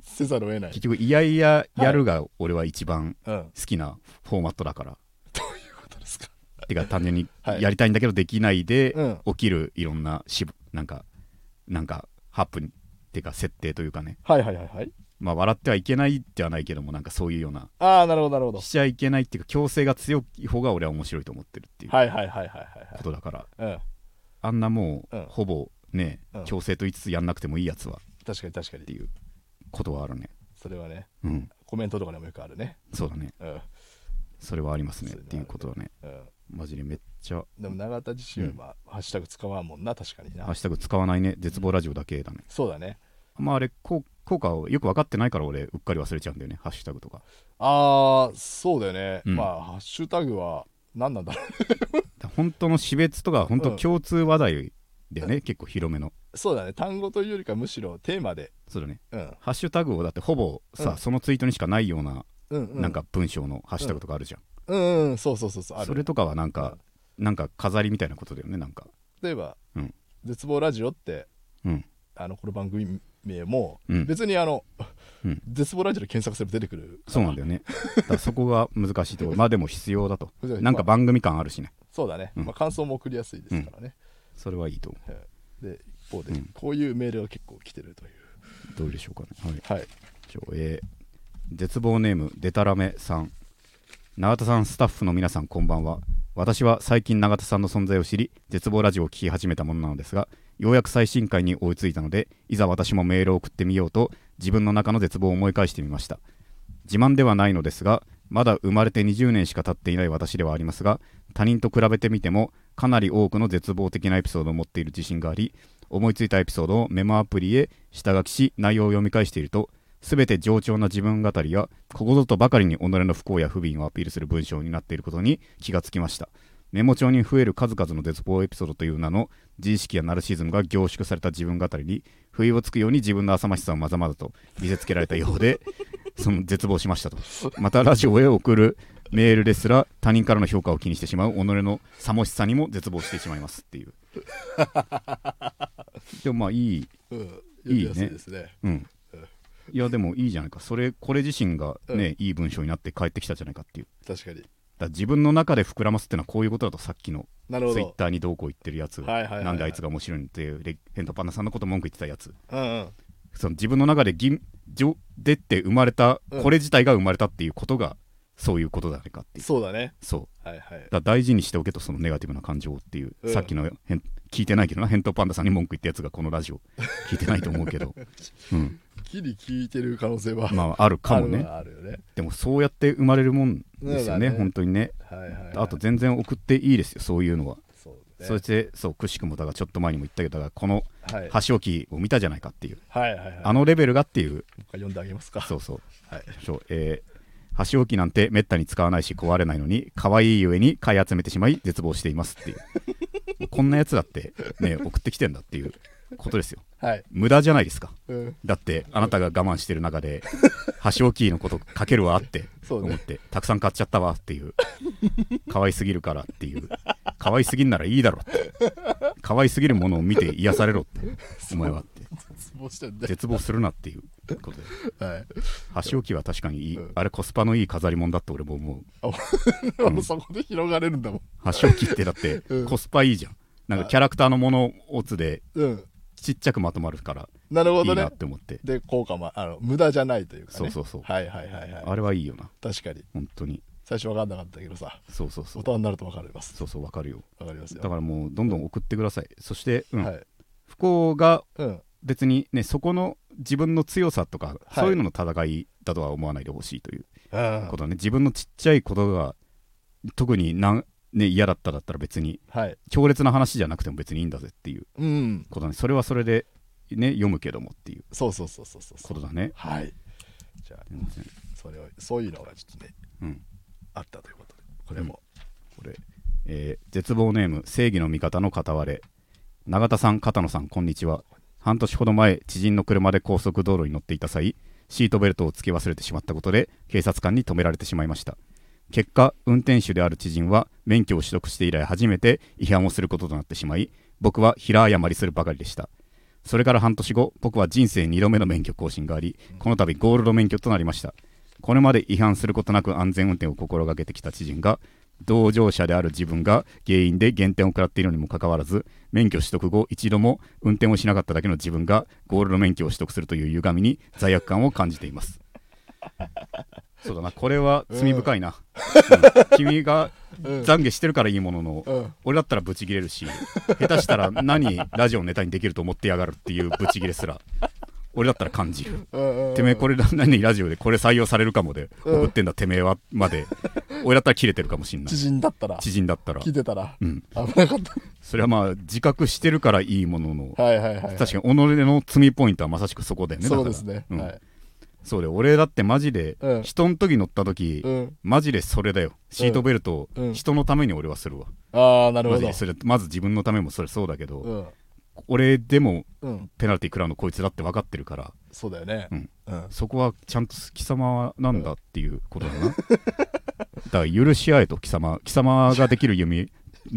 せざるを得ない結局いやいややるが俺は一番好きなフォーマットだから、ういうことですか？てか単純にはい。やりたいんだけどできないでうん。起きるいろんなしぶなんかなんかハプニっていうか設定というかね。はいはいはいはい。まあ笑ってはいけないではないけどもなんかそういうような。ああなるほどなるほど。しちゃいけないっていうか強制が強い方が俺は面白いと思ってるっていうはいはいはいはいはいことだから。はいうん。あんなもううん。ほぼねうん強制と言いつつやんなくてもいいやつは。確かに確かに。っていうことはあるね。それはねうん。コメントとかでもよくあるね。そうだね。うん。それはありますね。っていうことはね。うんマジでめっちゃでも永田自身は、まあハッシュタグ使わんもんな確かにな。ハッシュタグ使わないね。絶望ラジオだけだね。そうだね。まああれ効効果をよく分かってないから俺うっかり忘れちゃうんだよね。ハッシュタグとか。ああそうだよね、うん。まあハッシュタグは何なんだろう。本当の死別とか本当うん。共通話題だよね、結構広めの。そうだね。単語というよりかむしろテーマで。そうだね。うん。ハッシュタグをだってほぼさ、うん。そのツイートにしかないような、うんうん。なんか文章のハッシュタグとかあるじゃん、うんうんそうそうそうそうある。それとかはなんか、なんか飾りみたいなことだよねなんか。例えば、うん。絶望ラジオってうん。あのこの番組名も、うん。別にあの、うん。絶望ラジオで検索すれば出てくるそうなんだよね。だからそこが難しいところ。まあでも必要だと。なんか番組感あるしね。そうだね、うん。まあ、感想も送りやすいですからね、それはいいと思で一方で、うん。こういうメールが結構来てるという。うどうでしょうかね。はい。はい。じゃあえー絶望ネームデタラメさん永田さんスタッフの皆さんこんばんは。私は最近永田さんの存在を知り絶望ラジオを聞き始めたものなのですがようやく最新回に追いついたのでいざ私もメールを送ってみようと自分の中の絶望を思い返してみました。自慢ではないのですがまだ生まれて20年しか経っていない私ではありますが他人と比べてみてもかなり多くの絶望的なエピソードを持っている自信があり思いついたエピソードをメモアプリへ下書きし内容を読み返していると全て冗長な自分語りやここぞとばかりに己の不幸や不憫をアピールする文章になっていることに気がつきました。メモ帳に増える数々の絶望エピソードという名の自意識やナルシズムが凝縮された自分語りに不意をつくように自分の浅ましさをまざまざと見せつけられたようで その絶望しましたと。またラジオへ送るメールですら他人からの評価を気にしてしまう己のさもしさにも絶望してしまいますっていう。でもまあいいうん、いですね。うんいやでもいいじゃないか。それこれ自身がね、いい文章になって帰ってきたじゃないかっていう。確かに。だ自分の中で膨らますっていうのはこういうことだとさっきのツイッターにどうこう言ってるやつ、はいはいはいはい。なんであいつが面白いのっていうレヘントパンダさんのこと文句言ってたやつ。うんうん。その自分の中で銀じでって生まれた、うん。これ自体が生まれたっていうことがそういうことじゃないかっていう。そうだね。そう。はいはい。だ大事にしておけとそのネガティブな感情っていう、うん。さっきの聞いてないけどなヘントパンダさんに文句言ったやつがこのラジオ聞いてないと思うけど、うん、ギリ聞いてる可能性はまああるかもね。ね。でもそうやって生まれるもんですよねね。本当にね。はいはいはい。あと全然送っていいですよそういうのは、そうね。そしてそうくしくもだからちょっと前にも言ったけどこのはい。箸置きを見たじゃないかっていう。はいはいはい。あのレベルがっていう。読んであげますか。そうそう。はい。そうえー箸置きなんてめったに使わないし壊れないのに可愛いゆえに買い集めてしまい絶望していますっていう。こんなやつだってね送ってきてんだっていうことですよはい。無駄じゃないですか。うん。だってあなたが我慢してる中で 箸置きのことかけるわって思って、たくさん買っちゃったわっていう。可愛すぎるからっていう。可愛すぎんならいいだろって。可愛すぎるものを見て癒されろって お前はって。絶望するなっていうことで。はい。箸置きは確かにいい、うん。あれコスパのいい飾り物だって俺も思う。うそこで広がれるんだもん。箸置きってだってうん。コスパいいじゃん。なんかキャラクターのものオツでうんちっちゃくまとまるからなるほどね。いいなって思って。で効果もあの無駄じゃないというかね。そうそうそう。はいはいはいはい。あれはいいよな。確かに。本当に。最初分かんなかったけどさ。そうそうそう。大人になると分かります。そうそうわかるよ。分かりますよ。だからもうどんどん送ってください。そして、うん。はい。不幸がうん。別にねそこの自分の強さとか、はい。そういうのの戦いだとは思わないでほしいといううん。ことね。自分のちっちゃいことが特になん、ね、嫌だっただったら別にはい。強烈な話じゃなくても別にいいんだぜっていううん。ことねそれはそれで、ね、読むけどもっていうそうそうそうそうそうことだね。はい。じゃあそれをそういうのがちょっとねうん。あったということで。これもこれ、えー絶望ネーム正義の味方の片割れ。永田さん片野さんこんにちは。半年ほど前知人の車で高速道路に乗っていた際シートベルトをつけ忘れてしまったことで警察官に止められてしまいました結果運転手である知人は免許を取得して以来初めて違反をすることとなってしまい僕は平謝りするばかりでした。それから半年後僕は人生2度目の免許更新がありこの度ゴールド免許となりました。これまで違反することなく安全運転を心がけてきた知人が同乗者である自分が原因で減点を食らっているのにもかかわらず免許取得後一度も運転をしなかっただけの自分がゴールド免許を取得するという歪みに罪悪感を感じています そうだな。これは罪深いな、うん。君がうん。懺悔してるからいいものの、うん。俺だったらブチギレるし下手したら何ラジオネタにできると思ってやがるっていうブチギレすら俺だったら感じる。てめえこれ何ラジオでこれ採用されるかもでうん。送ってんだてめえはまで俺だったら切れてるかもしんない。知人だったら。知人だったら。聞いてたら。うん。危なかった。それはまあ自覚してるからいいもののはいはいはいはい。確かに己の罪ポイントはまさしくそこだよねそうですね。うん。はいそうだよ。俺だってマジでうん。人の時乗った時うん。マジでそれだよ。シートベルトをうん。人のために俺はするわ。ああなるほど。マジでそれまず自分のためもそれそうだけどうん。俺でもうん。ペナルティ食らうのこいつだって分かってるからそうだよね。うん。うん。そこはちゃんと貴様なんだっていうことだな。だから許し合えと貴様、貴様ができる弓、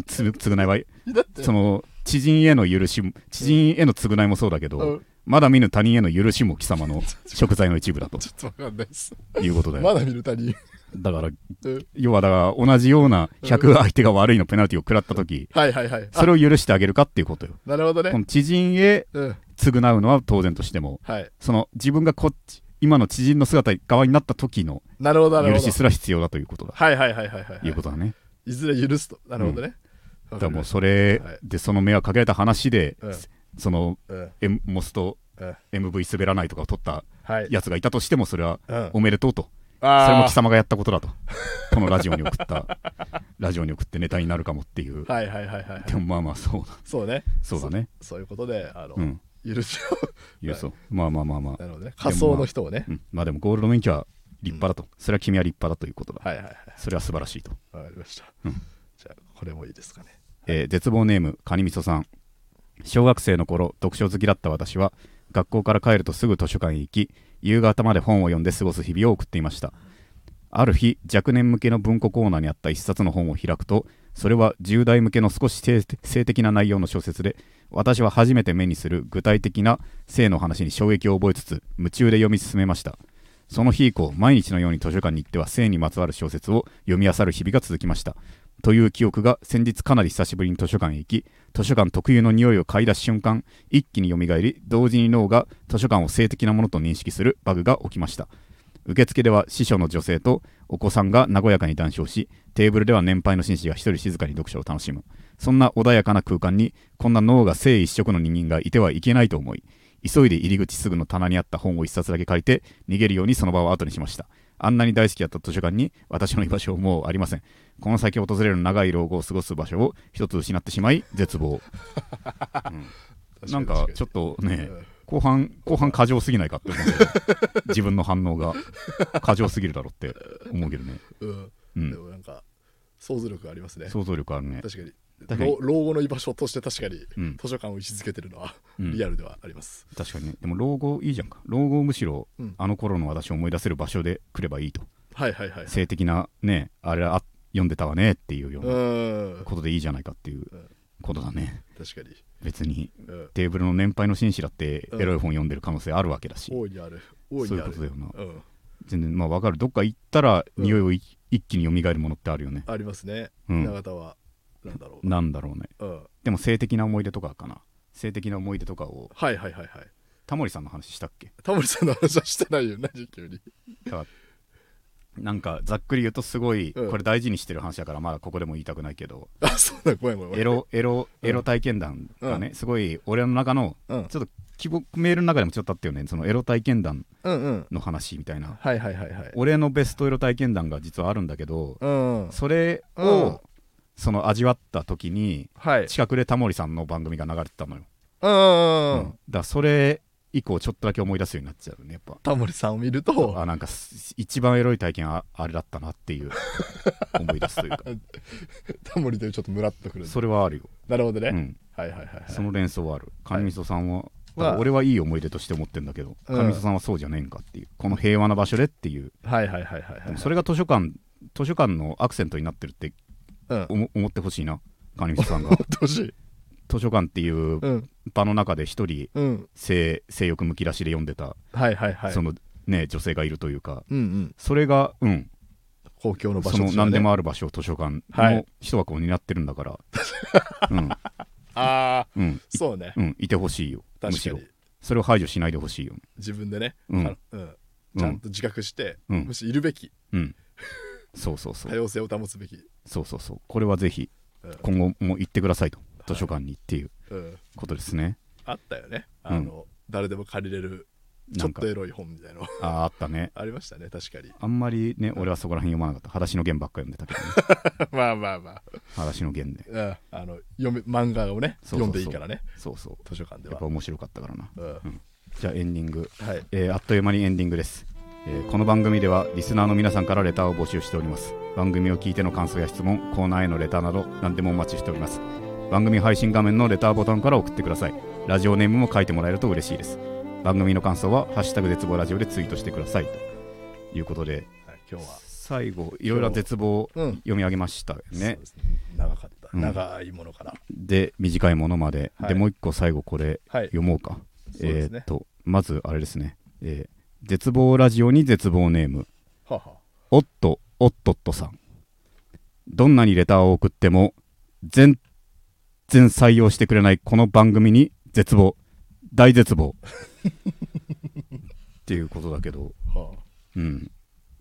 つ償いは、その知人への許しも、知人への償いもそうだけど、うんまだ見ぬ他人への許しも貴様の 食材の一部だとちょっとわかんないです。いうことだよ。まだ見る他人。だから、うん要はだから同じような100相手が悪いのペナルティを食らったとき、はいはいはい。それを許してあげるかっていうことよ。あなるほどね。この知人へうん。償うのは当然としても、はい。その自分がこっち、今の知人の姿側になった時のなるほどなる許ほど。しすら必要だということだ。はいはいはいはいはいい。うことだね。いずれ許すと。なるほどね。だからもうそれはいでその迷惑かけられた話で、うんそのたうん。M モスとうん。MV 滑らないとかを取ったはい。やつがいたとしてもそれはうん。おめでとうと、あー。それも貴様がやったことだと。このラジオに送った。ラジオに送ってネタになるかもっていう、はいはいはいはいでもまあまあそうだ。そうね。そうだね。そそういうことであのうん。許しをいやそう。まあまあまあまあ、なるほどね。仮想の人をね。うん、まあでもゴールド免許は立派だと、それは君は立派だということだ、はいはいはい。それは素晴らしいと、わかりました。うん。じゃあこれもいいですかね。えー絶望ネームカニみそさん小学生の頃読書好きだった私は学校から帰るとすぐ図書館へ行き夕方まで本を読んで過ごす日々を送っていました。ある日若年向けの文庫コーナーにあった一冊の本を開くとそれは10代向けの少し性性的な内容の小説で私は初めて目にする具体的な性の話に衝撃を覚えつつ夢中で読み進めました。その日以降毎日のように図書館に行っては性にまつわる小説を読み漁る日々が続きました。という記憶が先日かなり久しぶりに図書館へ行き図書館特有の匂いを嗅いだ瞬間一気によみがえり同時に脳が図書館を性的なものと認識するバグが起きました。受付では司書の女性とお子さんが和やかに談笑しテーブルでは年配の紳士が一人静かに読書を楽しむ。そんな穏やかな空間にこんな脳が性一色の人間がいてはいけないと思い急いで入り口すぐの棚にあった本を一冊だけ借りて逃げるようにその場を後にしました。あんなに大好きだった図書館に私の居場所もうありません。この先訪れる長い老後を過ごす場所を一つ失ってしまい絶望、うん。なんかちょっとね、後半後半過剰すぎないかって思う自分の反応が。過剰すぎるだろうって思うけどね、うん、うん。でもなんか想像力ありますね。想像力あるね。確かに老老後の居場所として確かにうん。図書館を位置づけてるのはうん。リアルではあります、確かにね。でも老後いいじゃんか。老後をむしろ、うん。あの頃の私を思い出せる場所で来ればいいと。はいはいはいはい。性的なねあれあ読んでたわねっていうよううなん。ことでいいじゃないかっていううん。ことだね。確かに、別にうん、テーブルの年配の紳士だってうん。エロい本読んでる可能性あるわけだし、大いにある。大いそうにある。いうことだよな。うん、全然まあわかる。どっか行ったらうん。匂いをい一気に蘇るものってあるよね。ありますね、うん。永田はなんだろうな。んだろうね。うん、でも性的な思い出とかかな。性的な思い出とかを。はいはいはいはい。タモリさんの話したっけ？タモリさんの話はしてないよ何急にだからなんかざっくり言うとすごいうん。これ大事にしてる話だからまだここでも言いたくないけどあそうだごめんごめん。エロエロうんエロ体験談がね。すごい俺の中のうん。ちょっと希望メールの中でもちょっとあったよねそのエロ体験談の話みたいな。はいはいはいはい。俺のベストエロ体験談が実はあるんだけどうんそれうん。をその味わった時にはい。近くでタモリさんの番組が流れてたのよ。うんうんだそれ以降ちょっとだけ思い出すようになっちゃうねやっぱ。タモリさんを見ると。あなんかす一番エロい体験ああれだったなっていう 思い出すというか。タモリでちょっとムラっとくる。それはあるよ、なるほどね、うん、はいはいはいはい。その連想はある。上磯さんは、はだから俺はいい思い出として思ってんだけどうん。上磯さんはそうじゃねえんかっていうこの平和な場所でっていう。はいはいはいはいはい。それが図書館図書館のアクセントになってるってうん思思ってほしいな上磯さんが。図書館っていううん。場の中で一人うん。性性欲むき出しで読んでた、はいはいはい。そのね女性がいるというか。うんうん。それがうん。公共の場その所としてはね何でもある場所を図書館のはい。一枠を担ってるんだから、うん。ああうん。そうね。うん。いてほしいよむしろ。それを排除しないでほしいよ。ね自分でね、うん。あうん。ちゃんと自覚して、うん。むしろいるべき。うんそうそうそう。多様性を保つべき、そうそうそう。これはぜひうん。今後も行ってくださいと図書館にっていううん。ことですね、あったよね。あの、誰でも借りれるちょっとエロい本みたいなの。あああったね。ありましたね確かに。あんまりね俺はそこら辺読まなかった。裸足の弦ばっか読んでたけどね。まあまあまあ、裸足の弦で。うん、あの読め漫画をね読んでいいからね。そうそう。図書館では。やっぱ面白かったからな。うん。じゃあエンディング。はい。えーあっという間にエンディングです、えーこの番組ではリスナーの皆さんからレターを募集しております。番組を聞いての感想や質問コーナーへのレターなど何でもお待ちしております。番組配信画面のレターボタンから送ってください。ラジオネームも書いてもらえると嬉しいです。番組の感想は「ハッシュタグ絶望ラジオ」でツイートしてください。ということではい、今日は。最後いろいろな絶望読み上げましたね。ですね。長かった、うん。長いものからで短いものまで、はい。でもう一個最後これはい。読もうか。そうですね。えーっとまずあれですね、えー絶望ラジオに絶望ネーム。はは。おっとおっとっとさん。どんなにレターを送っても全然採用してくれないこの番組に絶望。大絶望。っていうことだけど。はうん。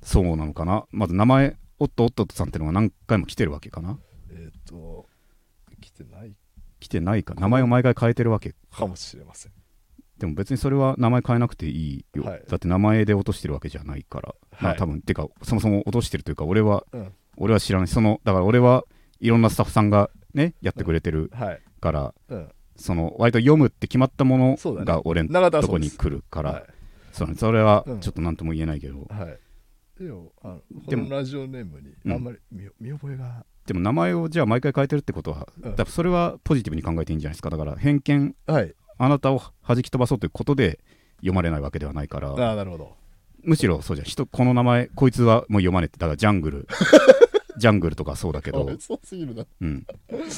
そうなのかな。まず名前おっとおっとっとさんっていうのが何回も来てるわけかな。えっ、と来てない。来てないか。名前を毎回変えてるわけ。かもしれませんでも別にそれは名前変えなくていいよ、はい。だって名前で落としてるわけじゃないから、まあはい多分てかそもそも落としてるというか俺はうん。俺は知らない。そのだから俺はいろんなスタッフさんがねやってくれてるはい。から、うん。その割と読むって決まったものが俺のとこに来るから、はい。そうね。それはうん。ちょっと何とも言えないけど、はい。でもあのラジオネームにうん。あんまり見,、見覚えが。でも名前をじゃあ毎回変えてるってことは、うん。だそれはポジティブに考えていいんじゃないですか。だから偏見はいあなたを弾き飛ばそうということで読まれないわけではないから。ああなるほど。むしろそうじゃん。人この名前こいつはもう読まねえってだからジャングル。ジャングルとかそうだけど、そうん、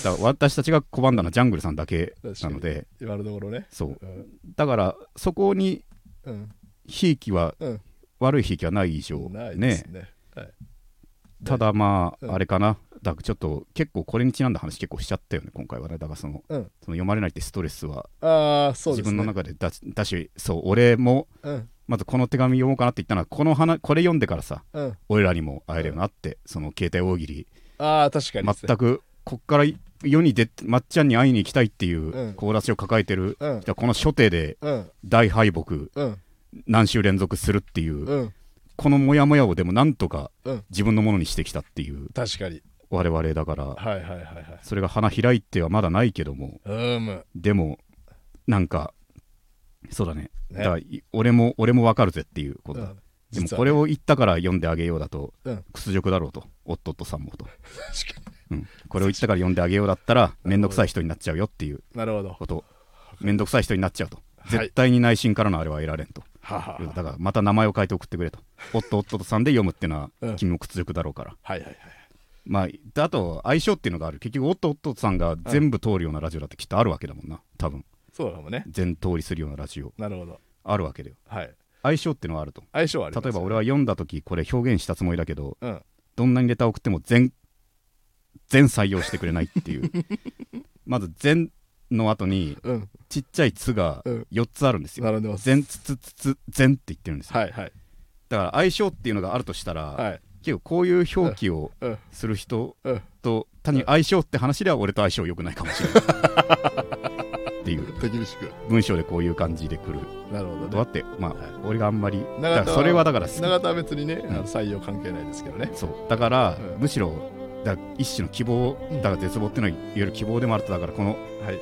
だ私たちが拒んだのはジャングルさんだけなので。今のところね。そう。うん。だからそこにうん。ひいきは、うん。悪いひいきはない以上ないでねすね。はい。ただまあ、うん。あれかなだちょっと結構これにちなんだ話結構しちゃったよね今回はね。だからその,、うん。その読まれないってストレスはああそうね。自分の中でだだしそう俺もうん。まずこの手紙読もうかなって言ったのはこの話これ読んでからさうん。俺らにも会えるよなって、その携帯大喜利。ああ確かに全くこっから世に出てまっちゃんに会いに行きたいっていううん。志を抱えてるうん。じゃあこの初手でうん。大敗北うん。何週連続するっていう、うん。このモヤモヤをでもなんとかうん。自分のものにしてきたっていう。確かに我々だから。はいはいはいはい。それが花開いてはまだないけども。うん。でもなんかそうだね。ね。だからい俺も俺もわかるぜっていうこと。だ、うん。でもこれを言ったから読んであげようだと、うん。屈辱だろうと。夫とさんもと、確かうん、これを言ったから読んであげようだったら面倒くさい人になっちゃうよっていうこと。面倒くさい人になっちゃうと。い。絶対に内心からのあれは得られんと、ははだからまた名前を変えて送ってくれと。夫夫とさんで読むっていうのはうん。君も屈辱だろうから、はいはいはいまあであと相性っていうのがある。結局夫夫さんが全部通るようなラジオだってきっとあるわけだもんな。多分。そうかもね。全通りするようなラジオ。なるほど。あるわけだよはい。相性っていうのはあると。相性はあります例えば俺は読んだ時これ表現したつもりだけどうん。どんなにレター送っても全全採用してくれないっていう。まず全の後にうん。ちっちゃい「つ」がうん。4つあるんですよ。並んでます。全つつつつ全って言ってるんですよ。はいはい。だから相性っていうのがあるとしたら、はい結構こういう表記をうん。する人うん。と単に相性って話では俺と相性良くないかもしれない。っていう。文章でこういう感じで来る。なるほどね。とあってまあ、はい。俺があんまりそれはだから永田は別にね採用関係ないですけどね。そう。だから、うん。むしろだ一種の希望うん。だから絶望っていうのはいわゆる希望でもあるとだからこのは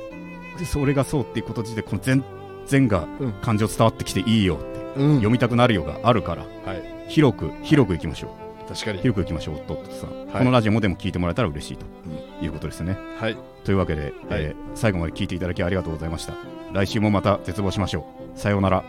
い。それがそうっていうこと自体この全全がうん。感情伝わってきていいよって、うん。読みたくなるよがあるからはい。広く広くいきましょう確かに。広くいきましょうとさ、はい、このラジオもでも聞いてもらえたら嬉しいということですね、はい。というわけで、はい、えー、最後まで聞いていただきありがとうございました。来週もまた絶望しましょう。さようなら。